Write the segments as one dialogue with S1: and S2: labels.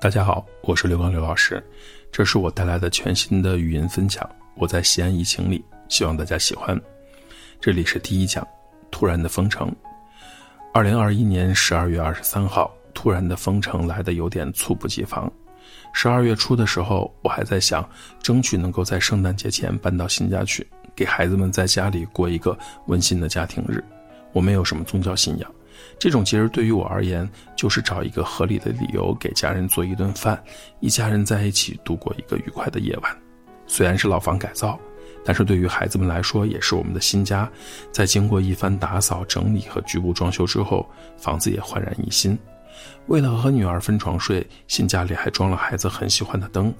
S1: 大家好，我是刘刚刘老师，这是我带来的全新的语音分享。我在西安疫情里，希望大家喜欢。这里是第一讲，突然的封城。二零二一年十二月二十三号，突然的封城来的有点猝不及防。十二月初的时候，我还在想，争取能够在圣诞节前搬到新家去，给孩子们在家里过一个温馨的家庭日。我没有什么宗教信仰。这种节日对于我而言，就是找一个合理的理由给家人做一顿饭，一家人在一起度过一个愉快的夜晚。虽然是老房改造，但是对于孩子们来说，也是我们的新家。在经过一番打扫整理和局部装修之后，房子也焕然一新。为了和女儿分床睡，新家里还装了孩子很喜欢的灯。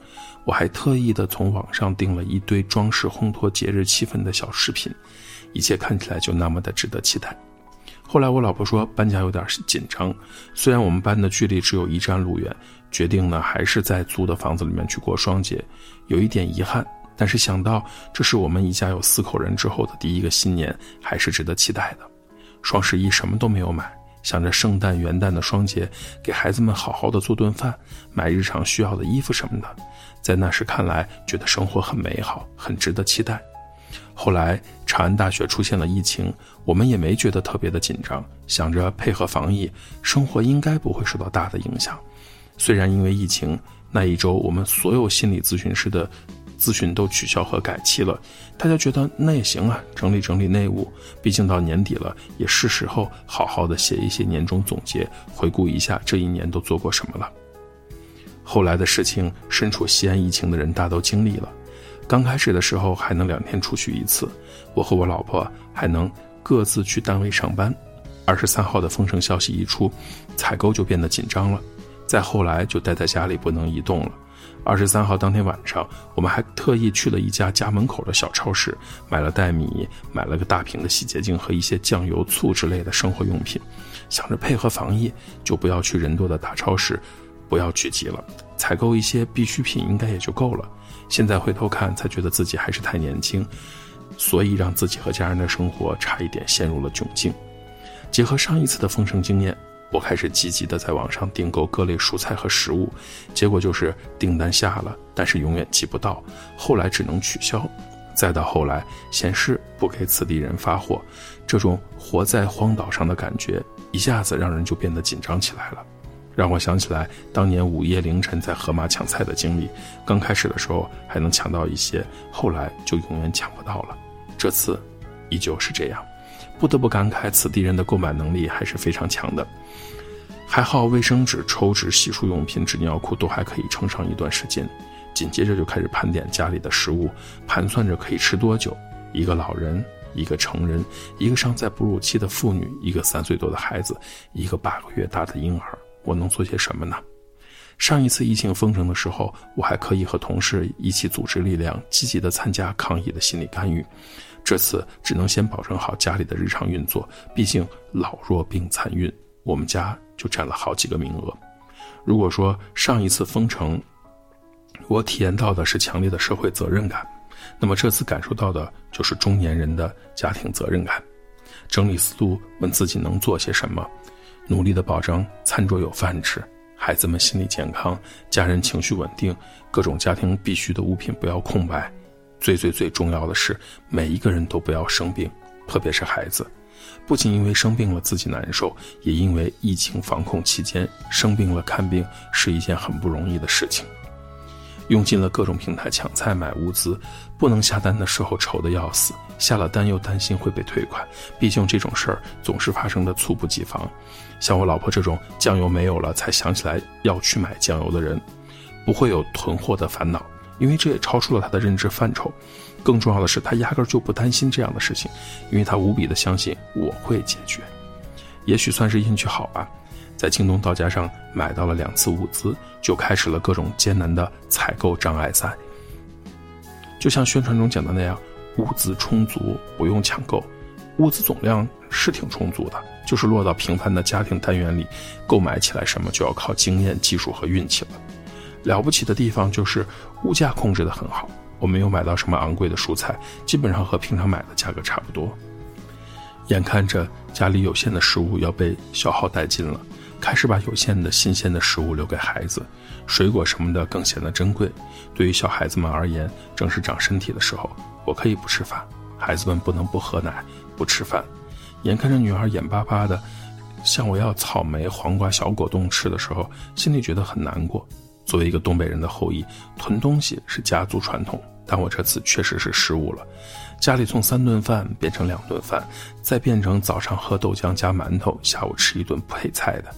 S1: 我还特意的从网上订了一堆装饰烘托节日气氛的小饰品，一切看起来就那么的值得期待。后来我老婆说搬家有点紧张，虽然我们搬的距离只有一站路远，决定呢还是在租的房子里面去过双节，有一点遗憾，但是想到这是我们一家有四口人之后的第一个新年，还是值得期待的。双十一什么都没有买，想着圣诞元旦的双节给孩子们好好的做顿饭，买日常需要的衣服什么的，在那时看来觉得生活很美好，很值得期待。后来长安大学出现了疫情，我们也没觉得特别的紧张，想着配合防疫，生活应该不会受到大的影响。虽然因为疫情那一周，我们所有心理咨询师的咨询都取消和改期了，大家觉得那也行啊，整理整理内务，毕竟到年底了，也是时候好好的写一些年终总结，回顾一下这一年都做过什么了。后来的事情，身处西安疫情的人大都经历了。刚开始的时候还能两天出去一次，我和我老婆还能各自去单位上班。二十三号的封城消息一出，采购就变得紧张了。再后来就待在家里不能移动了。二十三号当天晚上，我们还特意去了一家家门口的小超市，买了袋米，买了个大瓶的洗洁精和一些酱油、醋之类的生活用品，想着配合防疫，就不要去人多的大超市，不要聚集了，采购一些必需品应该也就够了。现在回头看，才觉得自己还是太年轻，所以让自己和家人的生活差一点陷入了窘境。结合上一次的丰盛经验，我开始积极的在网上订购各类蔬菜和食物，结果就是订单下了，但是永远寄不到，后来只能取消，再到后来显示不给此地人发货，这种活在荒岛上的感觉，一下子让人就变得紧张起来了。让我想起来当年午夜凌晨在盒马抢菜的经历。刚开始的时候还能抢到一些，后来就永远抢不到了。这次依旧是这样，不得不感慨此地人的购买能力还是非常强的。还好卫生纸、抽纸、洗漱用品、纸尿裤都还可以撑上一段时间。紧接着就开始盘点家里的食物，盘算着可以吃多久。一个老人，一个成人，一个尚在哺乳期的妇女，一个三岁多的孩子，一个八个月大的婴儿。我能做些什么呢？上一次疫情封城的时候，我还可以和同事一起组织力量，积极的参加抗疫的心理干预。这次只能先保证好家里的日常运作，毕竟老弱病残孕，我们家就占了好几个名额。如果说上一次封城，我体验到的是强烈的社会责任感，那么这次感受到的就是中年人的家庭责任感。整理思路，问自己能做些什么。努力的保证餐桌有饭吃，孩子们心理健康，家人情绪稳定，各种家庭必需的物品不要空白。最最最重要的是，每一个人都不要生病，特别是孩子。不仅因为生病了自己难受，也因为疫情防控期间生病了看病是一件很不容易的事情。用尽了各种平台抢菜买物资，不能下单的时候愁得要死，下了单又担心会被退款。毕竟这种事儿总是发生的猝不及防。像我老婆这种酱油没有了才想起来要去买酱油的人，不会有囤货的烦恼，因为这也超出了他的认知范畴。更重要的是，他压根就不担心这样的事情，因为他无比的相信我会解决。也许算是运气好吧。在京东到家上买到了两次物资，就开始了各种艰难的采购障碍赛。就像宣传中讲的那样，物资充足，不用抢购。物资总量是挺充足的，就是落到平凡的家庭单元里，购买起来什么就要靠经验、技术和运气了。了不起的地方就是物价控制的很好，我没有买到什么昂贵的蔬菜，基本上和平常买的价格差不多。眼看着家里有限的食物要被消耗殆尽了。开始把有限的新鲜的食物留给孩子，水果什么的更显得珍贵。对于小孩子们而言，正是长身体的时候，我可以不吃饭，孩子们不能不喝奶、不吃饭。眼看着女儿眼巴巴的向我要草莓、黄瓜、小果冻吃的时候，心里觉得很难过。作为一个东北人的后裔，囤东西是家族传统，但我这次确实是失误了。家里从三顿饭变成两顿饭，再变成早上喝豆浆加馒头，下午吃一顿配菜的。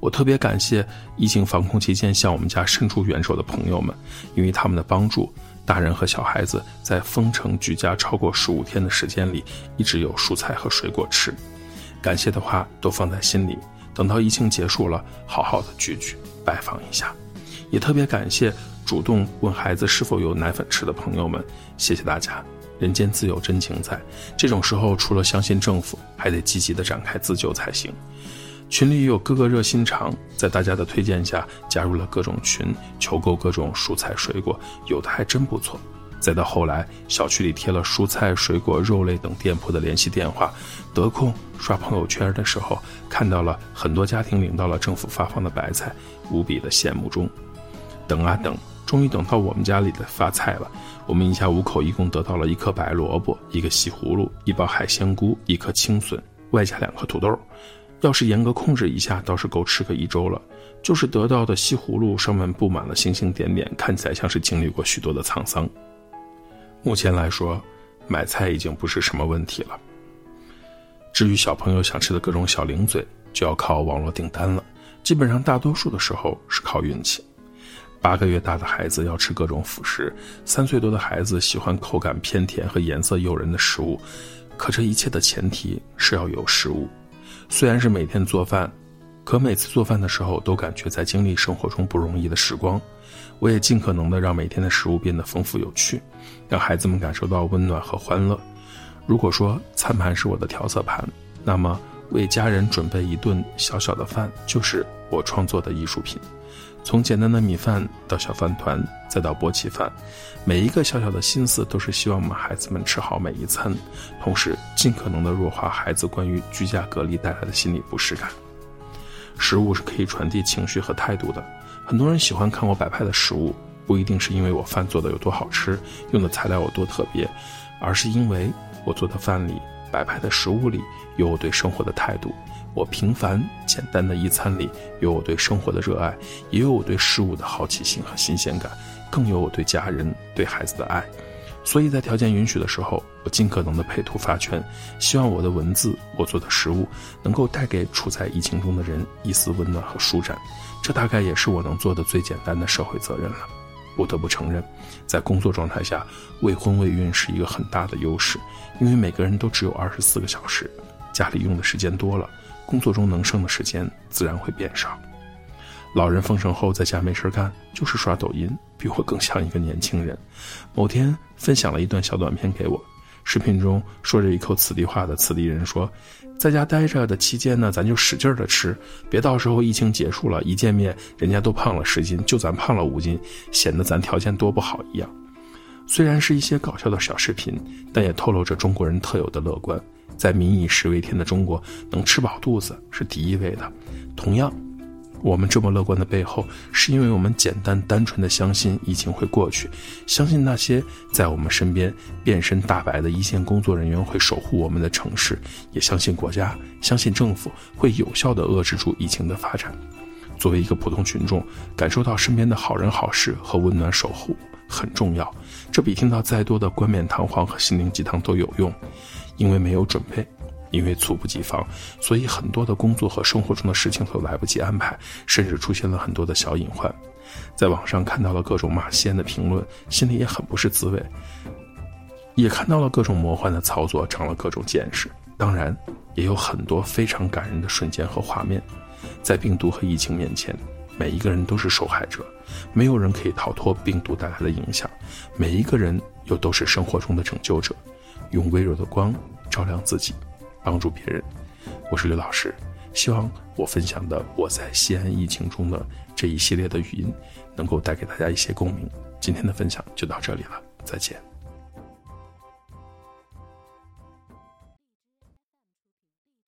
S1: 我特别感谢疫情防控期间向我们家伸出援手的朋友们，因为他们的帮助，大人和小孩子在封城居家超过十五天的时间里，一直有蔬菜和水果吃。感谢的话都放在心里，等到疫情结束了，好好的聚聚，拜访一下。也特别感谢主动问孩子是否有奶粉吃的朋友们，谢谢大家。人间自有真情在，这种时候除了相信政府，还得积极的展开自救才行。群里有哥哥热心肠，在大家的推荐下加入了各种群，求购各种蔬菜水果，有的还真不错。再到后来，小区里贴了蔬菜、水果、肉类等店铺的联系电话，得空刷朋友圈的时候，看到了很多家庭领到了政府发放的白菜，无比的羡慕中。等啊等，终于等到我们家里的发菜了。我们一家五口一共得到了一颗白萝卜、一个西葫芦、一包海鲜菇、一颗青笋，外加两颗土豆。要是严格控制一下，倒是够吃个一周了。就是得到的西葫芦上面布满了星星点点，看起来像是经历过许多的沧桑。目前来说，买菜已经不是什么问题了。至于小朋友想吃的各种小零嘴，就要靠网络订单了。基本上大多数的时候是靠运气。八个月大的孩子要吃各种辅食，三岁多的孩子喜欢口感偏甜和颜色诱人的食物，可这一切的前提是要有食物。虽然是每天做饭，可每次做饭的时候都感觉在经历生活中不容易的时光。我也尽可能的让每天的食物变得丰富有趣，让孩子们感受到温暖和欢乐。如果说餐盘是我的调色盘，那么为家人准备一顿小小的饭就是我创作的艺术品。从简单的米饭到小饭团，再到波奇饭，每一个小小的心思都是希望我们孩子们吃好每一餐，同时尽可能的弱化孩子关于居家隔离带来的心理不适感。食物是可以传递情绪和态度的，很多人喜欢看我摆拍的食物，不一定是因为我饭做的有多好吃，用的材料有多特别，而是因为我做的饭里、摆拍的食物里有我对生活的态度。我平凡简单的一餐里，有我对生活的热爱，也有我对事物的好奇心和新鲜感，更有我对家人、对孩子的爱。所以在条件允许的时候，我尽可能的配图发圈，希望我的文字、我做的食物，能够带给处在疫情中的人一丝温暖和舒展。这大概也是我能做的最简单的社会责任了。不得不承认，在工作状态下，未婚未孕是一个很大的优势，因为每个人都只有二十四个小时，家里用的时间多了。工作中能剩的时间自然会变少。老人封城后在家没事干，就是刷抖音，比我更像一个年轻人。某天分享了一段小短片给我，视频中说着一口此地话的此地人说：“在家待着的期间呢，咱就使劲的吃，别到时候疫情结束了，一见面人家都胖了十斤，就咱胖了五斤，显得咱条件多不好一样。”虽然是一些搞笑的小视频，但也透露着中国人特有的乐观。在民以食为天的中国，能吃饱肚子是第一位的。同样，我们这么乐观的背后，是因为我们简单单纯的相信疫情会过去，相信那些在我们身边变身大白的一线工作人员会守护我们的城市，也相信国家，相信政府会有效的遏制住疫情的发展。作为一个普通群众，感受到身边的好人好事和温暖守护很重要，这比听到再多的冠冕堂皇和心灵鸡汤都有用。因为没有准备，因为猝不及防，所以很多的工作和生活中的事情都来不及安排，甚至出现了很多的小隐患。在网上看到了各种骂西安的评论，心里也很不是滋味。也看到了各种魔幻的操作，长了各种见识。当然，也有很多非常感人的瞬间和画面。在病毒和疫情面前，每一个人都是受害者，没有人可以逃脱病毒带来的影响，每一个人又都是生活中的拯救者。用微弱的光照亮自己，帮助别人。我是刘老师，希望我分享的我在西安疫情中的这一系列的语音，能够带给大家一些共鸣。今天的分享就到这里了，再见。